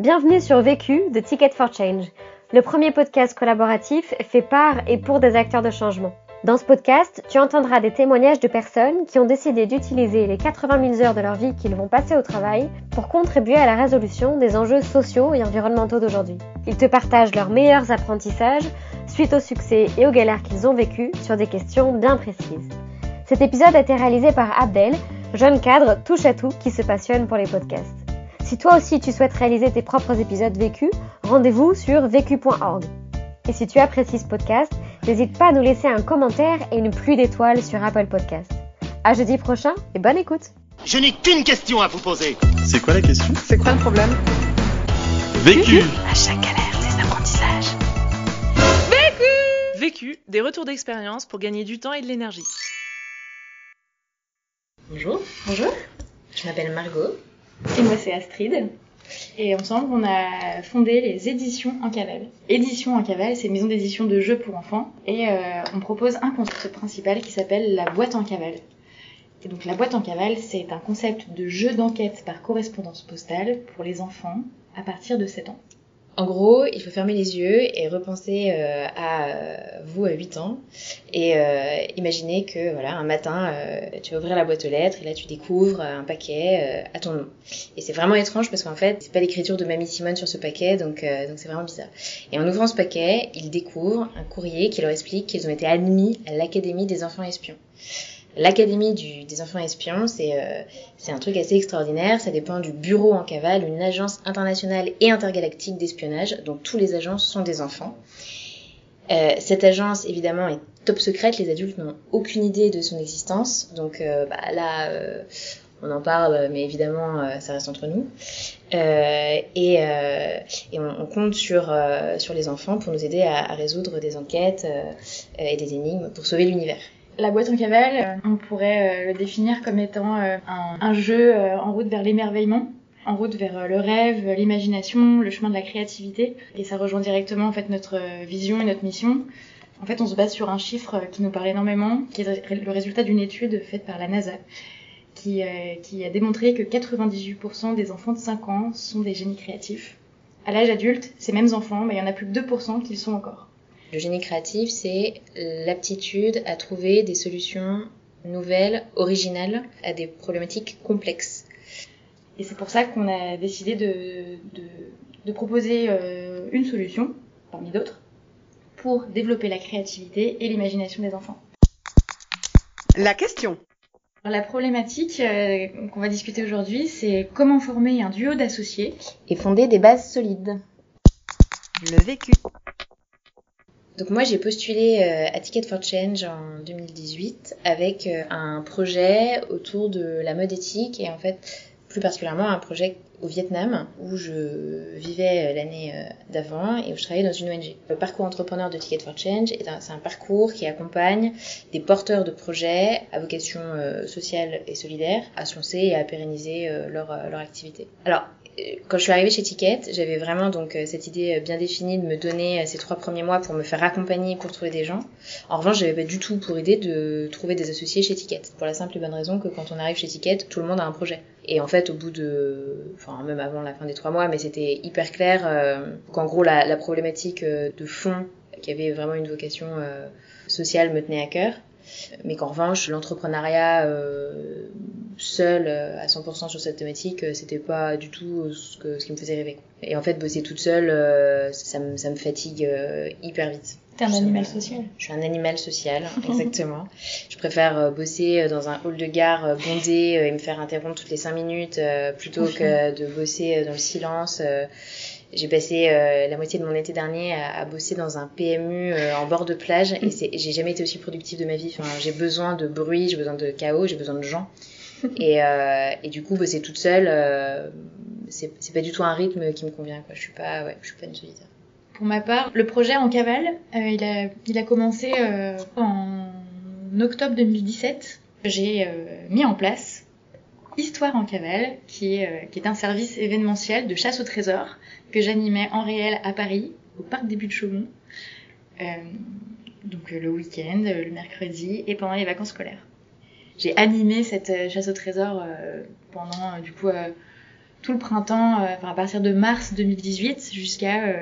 Bienvenue sur Vécu de Ticket for Change, le premier podcast collaboratif fait par et pour des acteurs de changement. Dans ce podcast, tu entendras des témoignages de personnes qui ont décidé d'utiliser les 80 000 heures de leur vie qu'ils vont passer au travail pour contribuer à la résolution des enjeux sociaux et environnementaux d'aujourd'hui. Ils te partagent leurs meilleurs apprentissages suite au succès et aux galères qu'ils ont vécues sur des questions bien précises. Cet épisode a été réalisé par Abdel, jeune cadre touche à tout qui se passionne pour les podcasts. Si toi aussi tu souhaites réaliser tes propres épisodes vécus, rendez-vous sur vécu.org. Et si tu apprécies ce podcast, n'hésite pas à nous laisser un commentaire et une pluie d'étoiles sur Apple Podcasts. À jeudi prochain et bonne écoute. Je n'ai qu'une question à vous poser. C'est quoi la question? C'est quoi le problème? Vécu À chaque galère, des apprentissages. Vécu, des retours d'expérience pour gagner du temps et de l'énergie. Bonjour, Bonjour, je m'appelle Margot. Et moi c'est Astrid. Et ensemble, on a fondé les éditions en cavale. Éditions en cavale, c'est une maison d'édition de jeux pour enfants. Et euh, on propose un concept principal qui s'appelle la boîte en cavale. Et donc la boîte en cavale, c'est un concept de jeu d'enquête par correspondance postale pour les enfants à partir de 7 ans. En gros, il faut fermer les yeux et repenser euh, à euh, vous à 8 ans et euh, imaginer que voilà un matin euh, tu vas ouvrir la boîte aux lettres et là tu découvres un paquet euh, à ton nom. Et c'est vraiment étrange parce qu'en fait c'est pas l'écriture de Mamie Simone sur ce paquet donc euh, donc c'est vraiment bizarre. Et en ouvrant ce paquet, ils découvrent un courrier qui leur explique qu'ils ont été admis à l'Académie des enfants espions. L'Académie des enfants espions, c'est euh, un truc assez extraordinaire. Ça dépend du Bureau en cavale, une agence internationale et intergalactique d'espionnage, dont tous les agents sont des enfants. Euh, cette agence, évidemment, est top secrète. Les adultes n'ont aucune idée de son existence. Donc euh, bah, là, euh, on en parle, mais évidemment, euh, ça reste entre nous. Euh, et euh, et on, on compte sur, euh, sur les enfants pour nous aider à, à résoudre des enquêtes et des énigmes pour sauver l'univers. La boîte en cavale, euh, on pourrait euh, le définir comme étant euh, un, jeu en route vers l'émerveillement, en route vers le rêve, l'imagination, le chemin de la créativité. Et ça rejoint directement en fait notre vision et notre mission. En fait, on se base sur un chiffre qui nous parle énormément, qui est le résultat d'une étude faite par la NASA, qui, a démontré que 98% des enfants de 5 ans sont des génies créatifs. À l'âge adulte, ces mêmes enfants, mais il y en a plus que 2% qui le sont encore. Le génie créatif, c'est l'aptitude à trouver des solutions nouvelles, originales à des problématiques complexes. Et c'est pour ça qu'on a décidé de, de, de proposer euh, une solution, parmi d'autres, pour développer la créativité et l'imagination des enfants. La question. La problématique euh, qu'on va discuter aujourd'hui, c'est comment former un duo d'associés. Et fonder des bases solides. Le vécu. Donc moi j'ai postulé euh, à Ticket for Change en 2018 avec euh, un projet autour de la mode éthique et en fait plus particulièrement un projet au Vietnam où je vivais euh, l'année euh, d'avant et où je travaillais dans une ONG. Le parcours entrepreneur de Ticket for Change c'est un parcours qui accompagne des porteurs de projets à vocation euh, sociale et solidaire à se lancer et à pérenniser leur, leur activité. Alors quand je suis arrivée chez Ticket, j'avais vraiment donc cette idée bien définie de me donner ces trois premiers mois pour me faire accompagner pour trouver des gens. En revanche, j'avais pas du tout pour idée de trouver des associés chez Ticket. Pour la simple et bonne raison que quand on arrive chez Ticket, tout le monde a un projet. Et en fait, au bout de, même avant la fin des trois mois, mais c'était hyper clair euh, qu'en gros la, problématique euh, de fond qui avait vraiment une vocation euh, sociale me tenait à cœur. Mais qu'en revanche l'entrepreneuriat seul à 100% sur cette thématique c'était pas du tout ce, qui me faisait rêver et en fait bosser toute seule ça, me, fatigue hyper vite C'est un animal social. je suis un animal social, exactement. je préfère euh, bosser euh, dans un hall de gare euh, bondé et me faire interrompre toutes les cinq minutes plutôt que de bosser dans le silence. J'ai passé euh, la moitié de mon été dernier à, à bosser dans un PMU euh, en bord de plage et j'ai jamais été aussi productive de ma vie. Enfin, j'ai besoin de bruit, j'ai besoin de chaos, j'ai besoin de gens. Et, euh, et du coup, bosser toute seule, c'est c'est pas du tout un rythme qui me convient. Quoi. Je suis pas, ouais, je suis pas une solitaire. Pour ma part, le projet en cavale, euh, il, a, commencé euh, en octobre 2017. J'ai euh, mis en place Histoire en cavale, qui est, qui est un service événementiel de chasse au trésor que j'animais en réel à Paris, au parc des Buttes-Chaumont, donc le week-end, le mercredi et pendant les vacances scolaires. J'ai animé cette chasse au trésor pendant du coup tout le printemps, enfin à partir de mars 2018 jusqu'à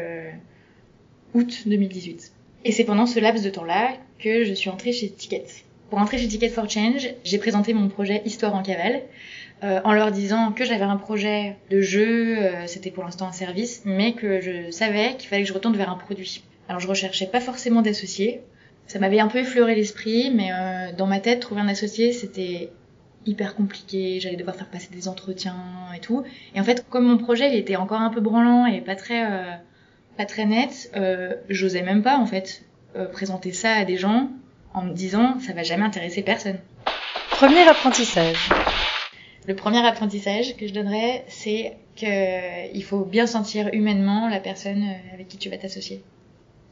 août 2018. Et c'est pendant ce laps de temps-là que je suis entrée chez Ticket. Pour entrer chez Ticket for Change, j'ai présenté mon projet Histoire en cavale, euh, en leur disant que j'avais un projet de jeu, euh, c'était pour l'instant un service, mais que je savais qu'il fallait que je retourne vers un produit. Alors je recherchais pas forcément d'associé. Ça m'avait un peu effleuré l'esprit, mais euh, dans ma tête, trouver un associé, c'était hyper compliqué. J'allais devoir faire passer des entretiens et tout. Et en fait, comme mon projet, il était encore un peu branlant et pas très, euh, pas très net, euh, j'osais même pas en fait euh, présenter ça à des gens en me disant ça va jamais intéresser personne. Premier apprentissage. Le premier apprentissage que je donnerais, c'est qu'il faut bien sentir humainement la personne euh, avec qui tu vas t'associer.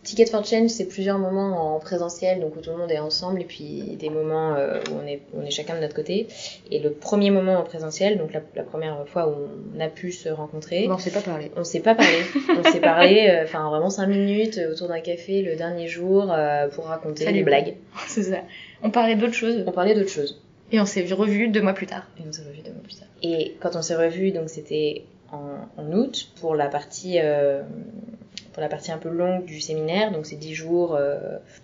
Ticket for Change, c'est plusieurs moments en présentiel, donc où tout le monde est ensemble, et puis des moments euh, où on est, on est chacun de notre côté. Et le premier moment en présentiel, donc la, la première fois où on a pu se rencontrer, on s'est pas parlé. on s'est pas parlé. on s'est parlé, euh, enfin vraiment cinq minutes autour d'un café le dernier jour euh, pour raconter Salut. des blagues. c'est ça. On parlait d'autre chose On parlait d'autre chose. et on s'est revus deux mois plus tard. Et on s'est revus deux mois plus tard. Et quand on s'est revus, donc c'était en, en août pour la partie euh, pour la partie un peu longue du séminaire, donc c'est 10 jours. euh,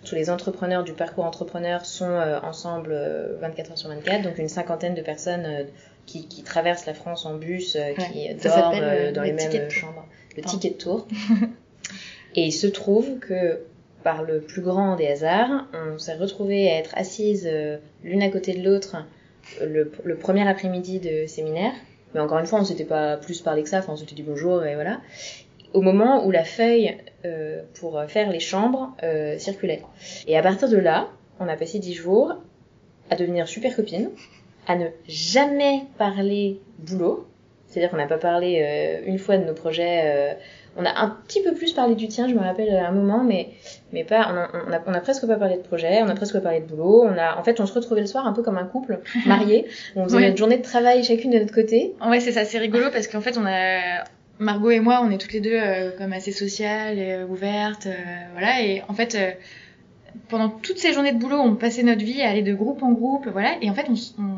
tous les entrepreneurs du parcours entrepreneur sont euh, ensemble euh, 24 heures sur 24, donc une cinquantaine de personnes euh, qui, qui traversent la France en bus, euh, qui dorment euh, euh, dans le les mêmes ticket de tour. chambres. Le Pardon. ticket de tour. Et il se trouve que par le plus grand des hasards, on s'est retrouvés à être assises euh, l'une à côté de l'autre euh, le, le premier après-midi de séminaire. Mais encore une fois, on s'était pas plus parlé que ça, enfin on s'était dit bonjour et voilà. Au moment où la feuille euh, pour faire les chambres euh, circulait. Et à partir de là, on a passé dix jours à devenir super copines, à ne jamais parler boulot. C'est-à-dire qu'on n'a pas parlé euh, une fois de nos projets. euh, on a un petit peu plus parlé du tien, je me rappelle à un moment, mais mais pas. On a, on a, on a presque pas parlé de projet, on a presque pas parlé de boulot. On a, en fait, on se retrouvait le soir un peu comme un couple marié. on faisait Ouais. notre journée de travail chacune de notre côté. Ouais, c'est ça, c'est rigolo parce qu'en fait, on a Margot et moi, on est toutes les deux euh, comme assez sociales et euh, ouvertes, euh, voilà. Et en fait, pendant toutes ces journées de boulot, on passait notre vie à aller de groupe en groupe, voilà. Et en fait, on, on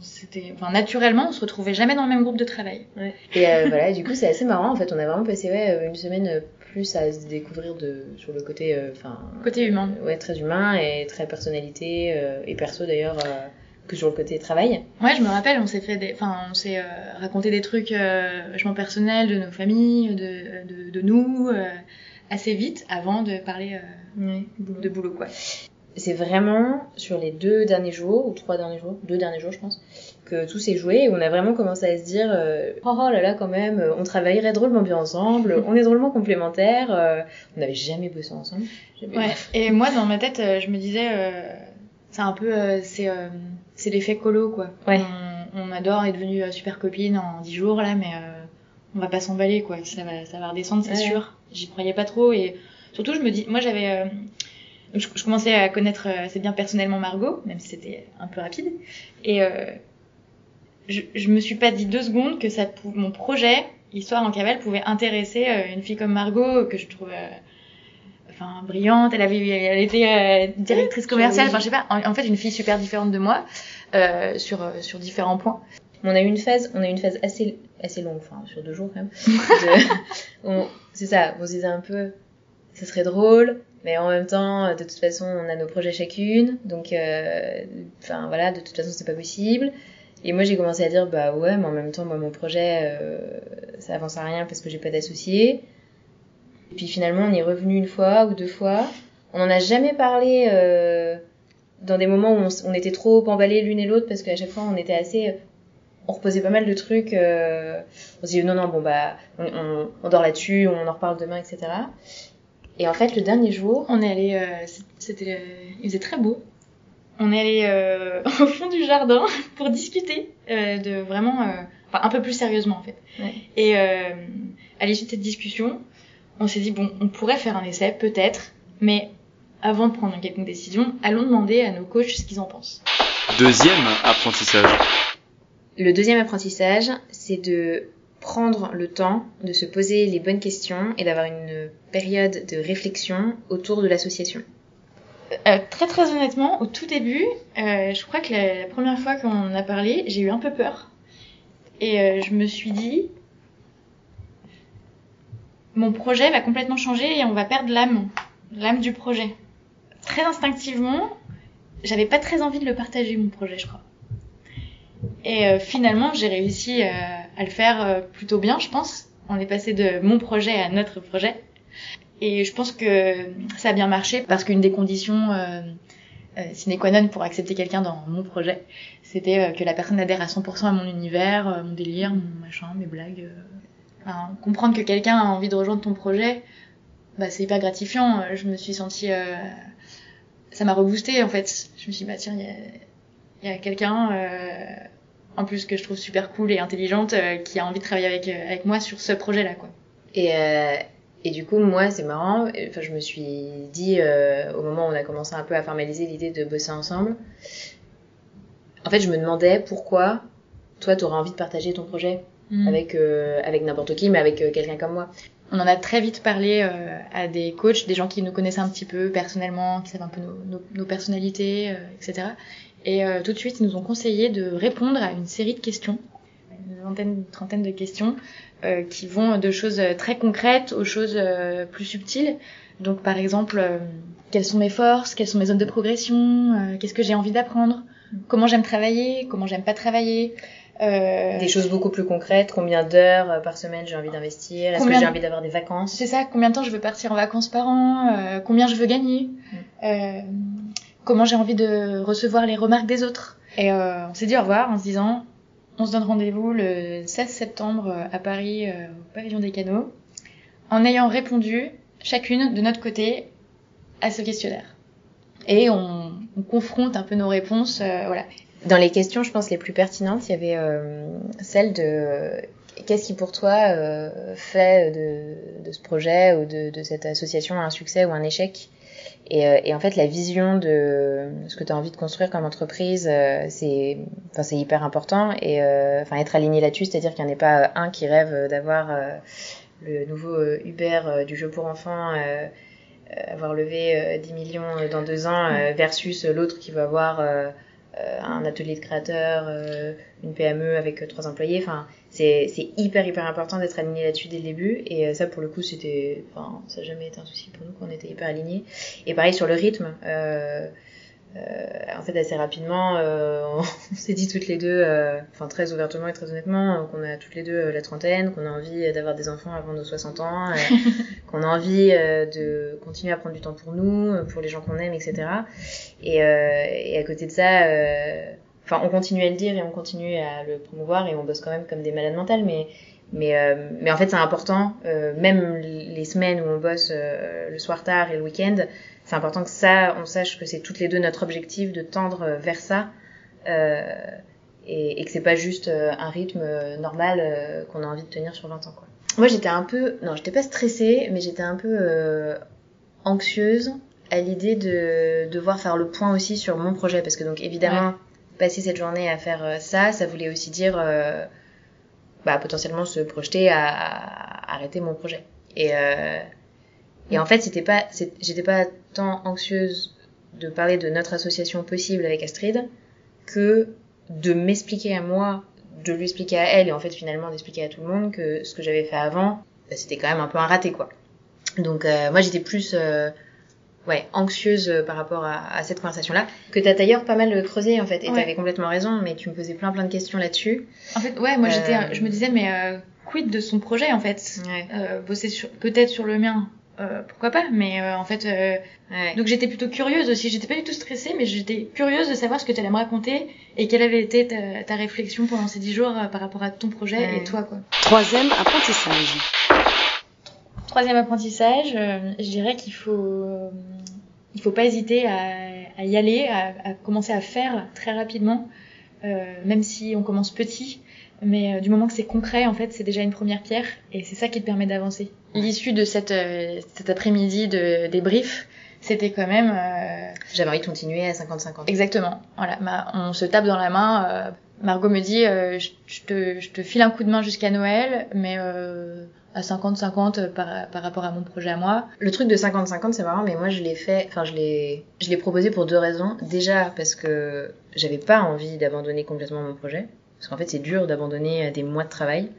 c'était, enfin, naturellement, on se retrouvait jamais dans le même groupe de travail. Et voilà, du coup, c'est assez marrant. En fait, on a vraiment passé ouais, une semaine plus à se découvrir de, sur le côté, enfin, Côté humain. ouais, très humain et très personnalité et perso d'ailleurs que sur le côté travail. Ouais, je me rappelle, on s'est fait des, enfin, on s'est euh, raconté des trucs euh, vachement personnels de nos familles, de, de, de nous, euh, assez vite avant de parler de boulot, quoi. C'est vraiment sur les deux derniers jours ou trois derniers jours, deux derniers jours je pense, que tout s'est joué et on a vraiment commencé à se dire euh, oh, oh là là quand même, on travaillerait drôlement bien ensemble, on est drôlement complémentaires, euh, on n'avait jamais bossé ensemble. Jamais. Ouais. Et moi, dans ma tête, je me disais, euh, c'est un peu, c'est, c'est l'effet colo, quoi. Ouais. On, on adore être devenue euh, super copine en 10 jours là, mais euh, on va pas s'emballer, quoi. Ça va, ça va redescendre, c'est Ouais. sûr. J'y croyais pas trop et surtout, je me dis, moi, j'avais, euh, je, je commençais à connaître euh, assez bien personnellement Margot, même si c'était un peu rapide, et euh, je, je me suis pas dit deux secondes que ça, mon projet, Histoire en cavale, pouvait intéresser une fille comme Margot que je trouve euh, enfin brillante. Elle avait elle était euh, directrice commerciale. Enfin je sais pas. En, en fait une fille super différente de moi euh, sur euh, sur différents points. On a eu une phase, on a eu une phase assez assez longue, enfin sur deux jours quand même. c'est ça, on se disait un peu, ça serait drôle, mais en même temps, de toute façon, on a nos projets chacune, donc, euh, enfin voilà, de toute façon, c'est pas possible. Et moi, j'ai commencé à dire, bah ouais, mais en même temps, moi, mon projet, euh, ça avance à rien parce que j'ai pas d'associé. Et puis finalement, on est revenu une fois ou deux fois. On en a jamais parlé euh, dans des moments où on, était trop emballés l'une et l'autre parce qu'à chaque fois, on était assez on reposait pas mal de trucs. euh, on se dit non, non, bon, bah, on, on, on dort là-dessus, on en reparle demain, etc. Et en fait, le dernier jour, on est allé euh, c'était euh, il faisait très beau on est allé euh, au fond du jardin pour discuter euh, de vraiment euh, enfin un peu plus sérieusement en fait Ouais. et euh, à l'issue de cette discussion on s'est dit bon on pourrait faire un essai peut-être mais avant de prendre une quelconque décision allons demander à nos coachs ce qu'ils en pensent Deuxième apprentissage. le deuxième apprentissage, c'est de prendre le temps de se poser les bonnes questions et d'avoir une période de réflexion autour de l'association. Euh, très très honnêtement, au tout début, euh, je crois que la, la première fois qu'on en a parlé, j'ai eu un peu peur. Et euh, je me suis dit, mon projet va complètement changer et on va perdre l'âme, l'âme du projet. Très instinctivement, j'avais pas très envie de le partager mon projet, je crois. Et euh, finalement, j'ai réussi euh, à le faire euh, plutôt bien, je pense. On est passé de mon projet à notre projet. Et je pense que ça a bien marché parce qu'une des conditions sine qua non pour accepter quelqu'un dans mon projet, c'était que la personne adhère à 100% à mon univers, mon délire, mon machin, mes blagues. Comprendre que quelqu'un a envie de rejoindre ton projet, bah, c'est hyper gratifiant. Je me suis sentie... euh, ça m'a reboosté en fait. Je me suis dit, bah tiens, il y a, quelqu'un, euh, en plus que je trouve super cool et intelligente, euh, qui a envie de travailler avec, moi sur ce projet-là. quoi. Et, et du coup, moi, c'est marrant. Enfin, je me suis dit, au moment où on a commencé un peu à formaliser l'idée de bosser ensemble, en fait, je me demandais pourquoi toi, t'aurais envie de partager ton projet Mm. avec, euh, avec n'importe qui, mais avec euh, quelqu'un comme moi. On en a très vite parlé euh, à des coachs, des gens qui nous connaissaient un petit peu personnellement, qui savent un peu nos, nos, nos personnalités, euh, etc. Et euh, tout de suite, ils nous ont conseillé de répondre à une série de questions, une vingtaine, une trentaine de questions, euh, qui vont de choses très concrètes aux choses euh, plus subtiles. Donc, par exemple, euh, quelles sont mes forces, quelles sont mes zones de progression, euh, qu'est-ce que j'ai envie d'apprendre, comment j'aime travailler, comment j'aime pas travailler. Euh, Des choses beaucoup plus concrètes, combien d'heures euh, par semaine j'ai envie d'investir, est-ce que j'ai envie d'avoir des vacances? C'est ça, combien de temps je veux partir en vacances par an, euh, combien je veux gagner, euh, comment j'ai envie de recevoir les remarques des autres? Et euh, on s'est dit au revoir en se disant, on se donne rendez-vous le 16 septembre euh, à Paris, euh, au pavillon des canaux, en ayant répondu chacune de notre côté à ce questionnaire. Et on, on confronte un peu nos réponses, euh, voilà. Dans les questions, je pense, les plus pertinentes, il y avait euh, celle de euh, qu'est-ce qui pour toi euh, fait de, de ce projet ou de, de cette association un succès ou un échec? Et, euh, et en fait, la vision de ce que tu as envie de construire comme entreprise, euh, c'est enfin, c'est hyper important. Et euh, enfin, être aligné là-dessus, c'est-à-dire qu'il n'y en ait pas un qui rêve d'avoir le nouveau Uber du jeu pour enfants, avoir levé euh, 10 millions dans deux ans, euh, versus l'autre qui va avoir un atelier de créateur, euh, une PME avec euh, trois employés. Enfin, c'est hyper hyper important d'être aligné là-dessus dès le début. Et euh, ça, pour le coup, c'était, enfin, ça n'a jamais été un souci pour nous qu'on était hyper alignés. Et pareil sur le rythme. Euh, en fait, assez rapidement, euh, on s'est dit toutes les deux, euh, enfin très ouvertement et très honnêtement, qu'on a toutes les deux la trentaine, qu'on a envie d'avoir des enfants avant nos 60 ans, qu'on a envie de continuer à prendre du temps pour nous, pour les gens qu'on aime, etc. Et, euh, et à côté de ça, euh, enfin, on continue à le dire et on continue à le promouvoir et on bosse quand même comme des malades mentales, mais mais, euh, mais en fait, c'est important, euh, même les semaines où on bosse euh, le soir tard et le week-end, c'est important que ça, on sache que c'est toutes les deux notre objectif de tendre euh, vers ça euh, et, et que c'est pas juste euh, un rythme normal euh, qu'on a envie de tenir sur 20 ans. Quoi. Moi, j'étais un peu, non, j'étais pas stressée, mais j'étais un peu euh, anxieuse à l'idée de devoir faire le point aussi sur mon projet parce que donc évidemment passer cette journée à faire ça, ça voulait aussi dire euh, bah, potentiellement se projeter à, arrêter mon projet. Et, euh, et en fait, c'était pas, j'étais pas tant anxieuse de parler de notre association possible avec Astrid que de m'expliquer à moi, de lui expliquer à elle et en fait finalement d'expliquer à tout le monde que ce que j'avais fait avant, bah, c'était quand même un peu un raté quoi. Donc euh, moi j'étais plus euh, ouais anxieuse euh, par rapport à, à cette conversation là que t'as d'ailleurs pas mal creusé en fait et Ouais. t'avais complètement raison mais tu me posais plein plein de questions là-dessus. En fait, ouais, moi Euh, j'étais, je me disais, mais euh, quid de son projet en fait? Ouais. euh, Bosser sur, peut-être sur le mien, euh, pourquoi pas Mais euh, en fait, euh, ouais. donc j'étais plutôt curieuse aussi. J'étais pas du tout stressée, mais j'étais curieuse de savoir ce que tu allais me raconter et quelle avait été ta, ta réflexion pendant ces dix jours euh, par rapport à ton projet Ouais. et toi quoi. Troisième apprentissage. Troisième apprentissage, euh, je dirais qu'il faut, euh, il faut pas hésiter à, à y aller, à, à commencer à faire très rapidement, euh, même si on commence petit. Mais euh, du moment que c'est concret, en fait, c'est déjà une première pierre, et c'est ça qui te permet d'avancer. L'issue de cette, cet après-midi de débrief, c'était quand même euh, J'avais envie de continuer à 50-50. Exactement. Voilà, on se tape dans la main. euh, Margot me dit, euh, je, te, je te file un coup de main jusqu'à Noël, mais à 50-50 par, par rapport à mon projet à moi. Le truc de 50-50, c'est marrant, mais moi je l'ai fait, enfin je l'ai, je l'ai proposé pour deux raisons. Déjà parce que j'avais pas envie d'abandonner complètement mon projet, parce qu'en fait c'est dur d'abandonner des mois de travail.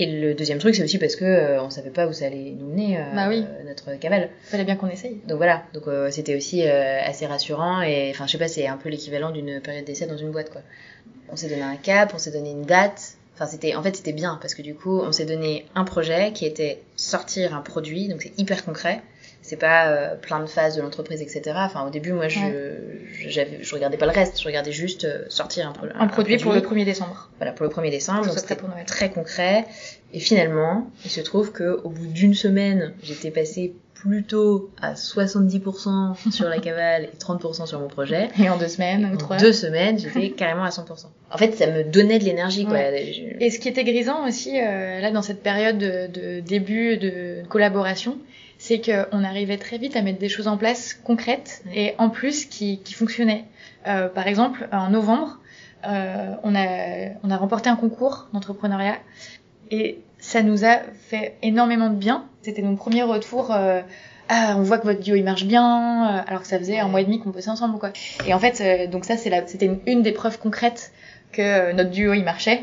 Et le deuxième truc, c'est aussi parce que euh, on savait pas où ça allait nous mener, euh, Bah oui. notre cavale. Fallait bien qu'on essaye. Donc voilà, donc euh, c'était aussi euh, assez rassurant et enfin je sais pas, c'est un peu l'équivalent d'une période d'essai dans une boîte quoi. On s'est donné un cap, on s'est donné une date. Enfin c'était en fait c'était bien parce que du coup on s'est donné un projet qui était sortir un produit, donc c'est hyper concret. C'est pas euh, plein de phases de l'entreprise etc. Enfin au début moi je je, j'avais- je regardais pas le reste, je regardais juste euh, sortir un, pro- Un, produit pour le 1er décembre. voilà pour le 1er décembre, donc c'était très concret. Et finalement, il se trouve que au bout d'une semaine, j'étais passée plutôt à 70% sur la cavale et 30% sur mon projet. Et en deux semaines ou trois. deux semaines, j'étais carrément à 100%. En fait, ça me donnait de l'énergie, quoi. Je- Et ce qui était grisant aussi, euh, là, dans cette période de, de début de collaboration, c'est qu'on arrivait très vite à mettre des choses en place concrètes et en plus qui, qui fonctionnaient. Euh, par exemple, en novembre, euh, on, a, on a remporté un concours d'entrepreneuriat et ça nous a fait énormément de bien. C'était nos premiers retours. euh, ah, on voit que votre duo il marche bien, euh, alors que ça faisait un mois et demi qu'on bossait ensemble, quoi. Et en fait, euh, donc ça, c'était une, une des preuves concrètes que euh, notre duo il marchait.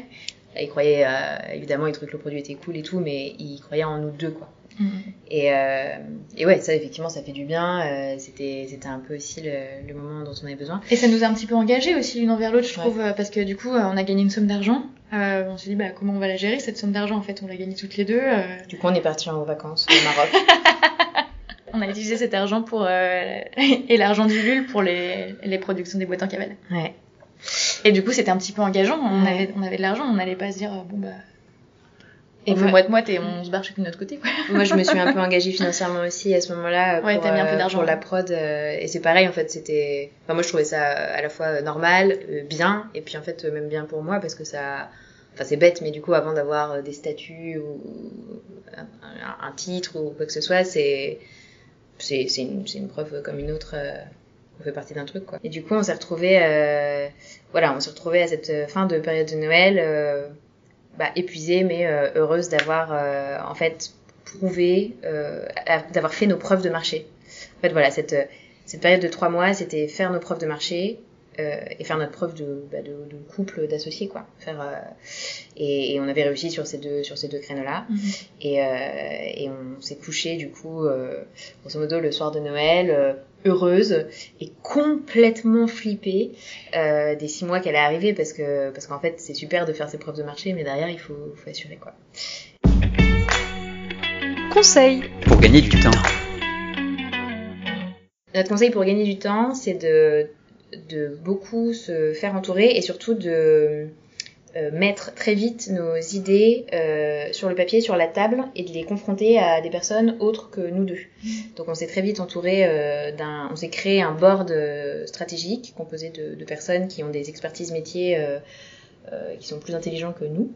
Il croyait, euh, évidemment, il trouvait que le produit était cool et tout, mais il croyait en nous deux, quoi. Mm. Et, euh, et ouais, ça, effectivement, ça fait du bien. Euh, c'était, c'était un peu aussi le, le moment dont on avait besoin. Et ça nous a un petit peu engagés aussi l'une envers l'autre, je Ouais. trouve, euh, parce que du coup, on a gagné une somme d'argent. Euh, on s'est dit, bah, comment on va la gérer cette somme d'argent En fait, on l'a gagnée toutes les deux. Du coup, on est parti en vacances au Maroc. on a utilisé cet argent pour et l'argent du LUL pour les, les productions des boîtes en cavale. ouais. Et du coup, c'était un petit peu engageant. On Ouais. avait, on avait de l'argent, on n'allait pas se dire, euh, bon bah, Et moi- moite-moite et on se barre chacun de notre côté, quoi. Moi, je me suis un peu engagée financièrement aussi à ce moment-là pour, Ouais, mis un peu euh, d'argent, pour la prod. euh, et c'est pareil, en fait, c'était. Enfin, moi, je trouvais ça à la fois normal, euh, bien, et puis en fait, euh, même bien pour moi parce que ça. Enfin, c'est bête, mais du coup, avant d'avoir euh, des statuts ou un, titre ou quoi que ce soit, c'est c'est une, c'est une preuve comme une autre. Euh, on fait partie d'un truc, quoi. Et du coup, on s'est retrouvés. euh, voilà, on s'est retrouvés à cette fin de période de Noël. euh, bah, épuisée mais euh, heureuse d'avoir euh, en fait prouvé, euh, d'avoir fait nos preuves de marché. En fait voilà, cette, euh, cette période de trois mois, c'était faire nos preuves de marché euh, et faire notre preuve de, bah, de, de couple d'associés quoi. Faire euh, et, et on avait réussi sur ces deux sur ces deux créneaux là et, euh, et on s'est couché du coup euh, grosso modo le soir de Noël euh, heureuse et complètement flippée euh, des six mois qu'elle est arrivée parce que parce qu'en fait c'est super de faire ses preuves de marché mais derrière il faut, faut assurer quoi. Conseil. Pour gagner du temps. Notre conseil pour gagner du temps c'est de de beaucoup se faire entourer et surtout de euh, mettre très vite nos idées euh, sur le papier, sur la table et de les confronter à des personnes autres que nous deux. Donc on s'est très vite entouré euh, d'un, on s'est créé un board stratégique composé de, de personnes qui ont des expertises métiers qui sont plus intelligents que nous.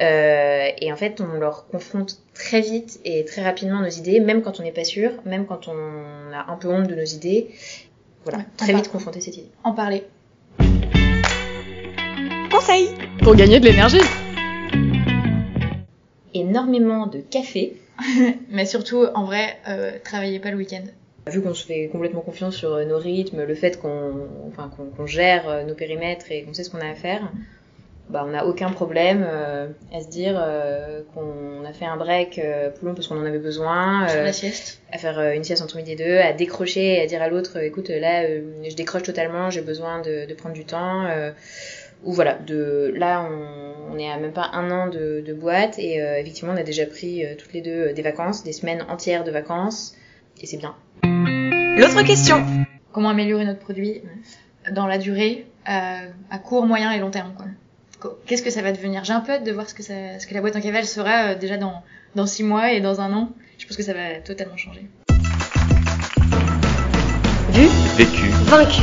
Et en fait, on leur confronte très vite et très rapidement nos idées, même quand on n'est pas sûr, même quand on a un peu honte de nos idées. Voilà, Ouais, très vite confronter cette idée. En parler. Conseil. Pour gagner de l'énergie. Énormément de café. Mais surtout, en vrai, euh, travaillez pas le week-end. Vu qu'on se fait complètement confiance sur euh, nos rythmes, le fait qu'on enfin, qu'on qu'on gère euh, nos périmètres et qu'on sait ce qu'on a à faire, bah, on n'a aucun problème euh, à se dire euh, qu'on a fait un break euh, plus long parce qu'on en avait besoin, Sur euh, la sieste. à faire euh, une sieste entre midi et deux, à décrocher et à dire à l'autre, écoute, là, euh, je décroche totalement, j'ai besoin de, de prendre du temps. Euh, ou voilà, de là, on, on est à même pas un an de, de boîte et euh, effectivement, on a déjà pris euh, toutes les deux euh, des vacances, des semaines entières de vacances et c'est bien. L'autre question. Comment améliorer notre produit dans la durée, à, à court, moyen et long terme, quoi? Qu'est-ce que ça va devenir? J'ai un peu hâte de voir ce que, ça, ce que la boîte en cavale sera euh, déjà dans, dans six mois et dans un an. Je pense que ça va totalement changer. Vu, Vécu. vaincu.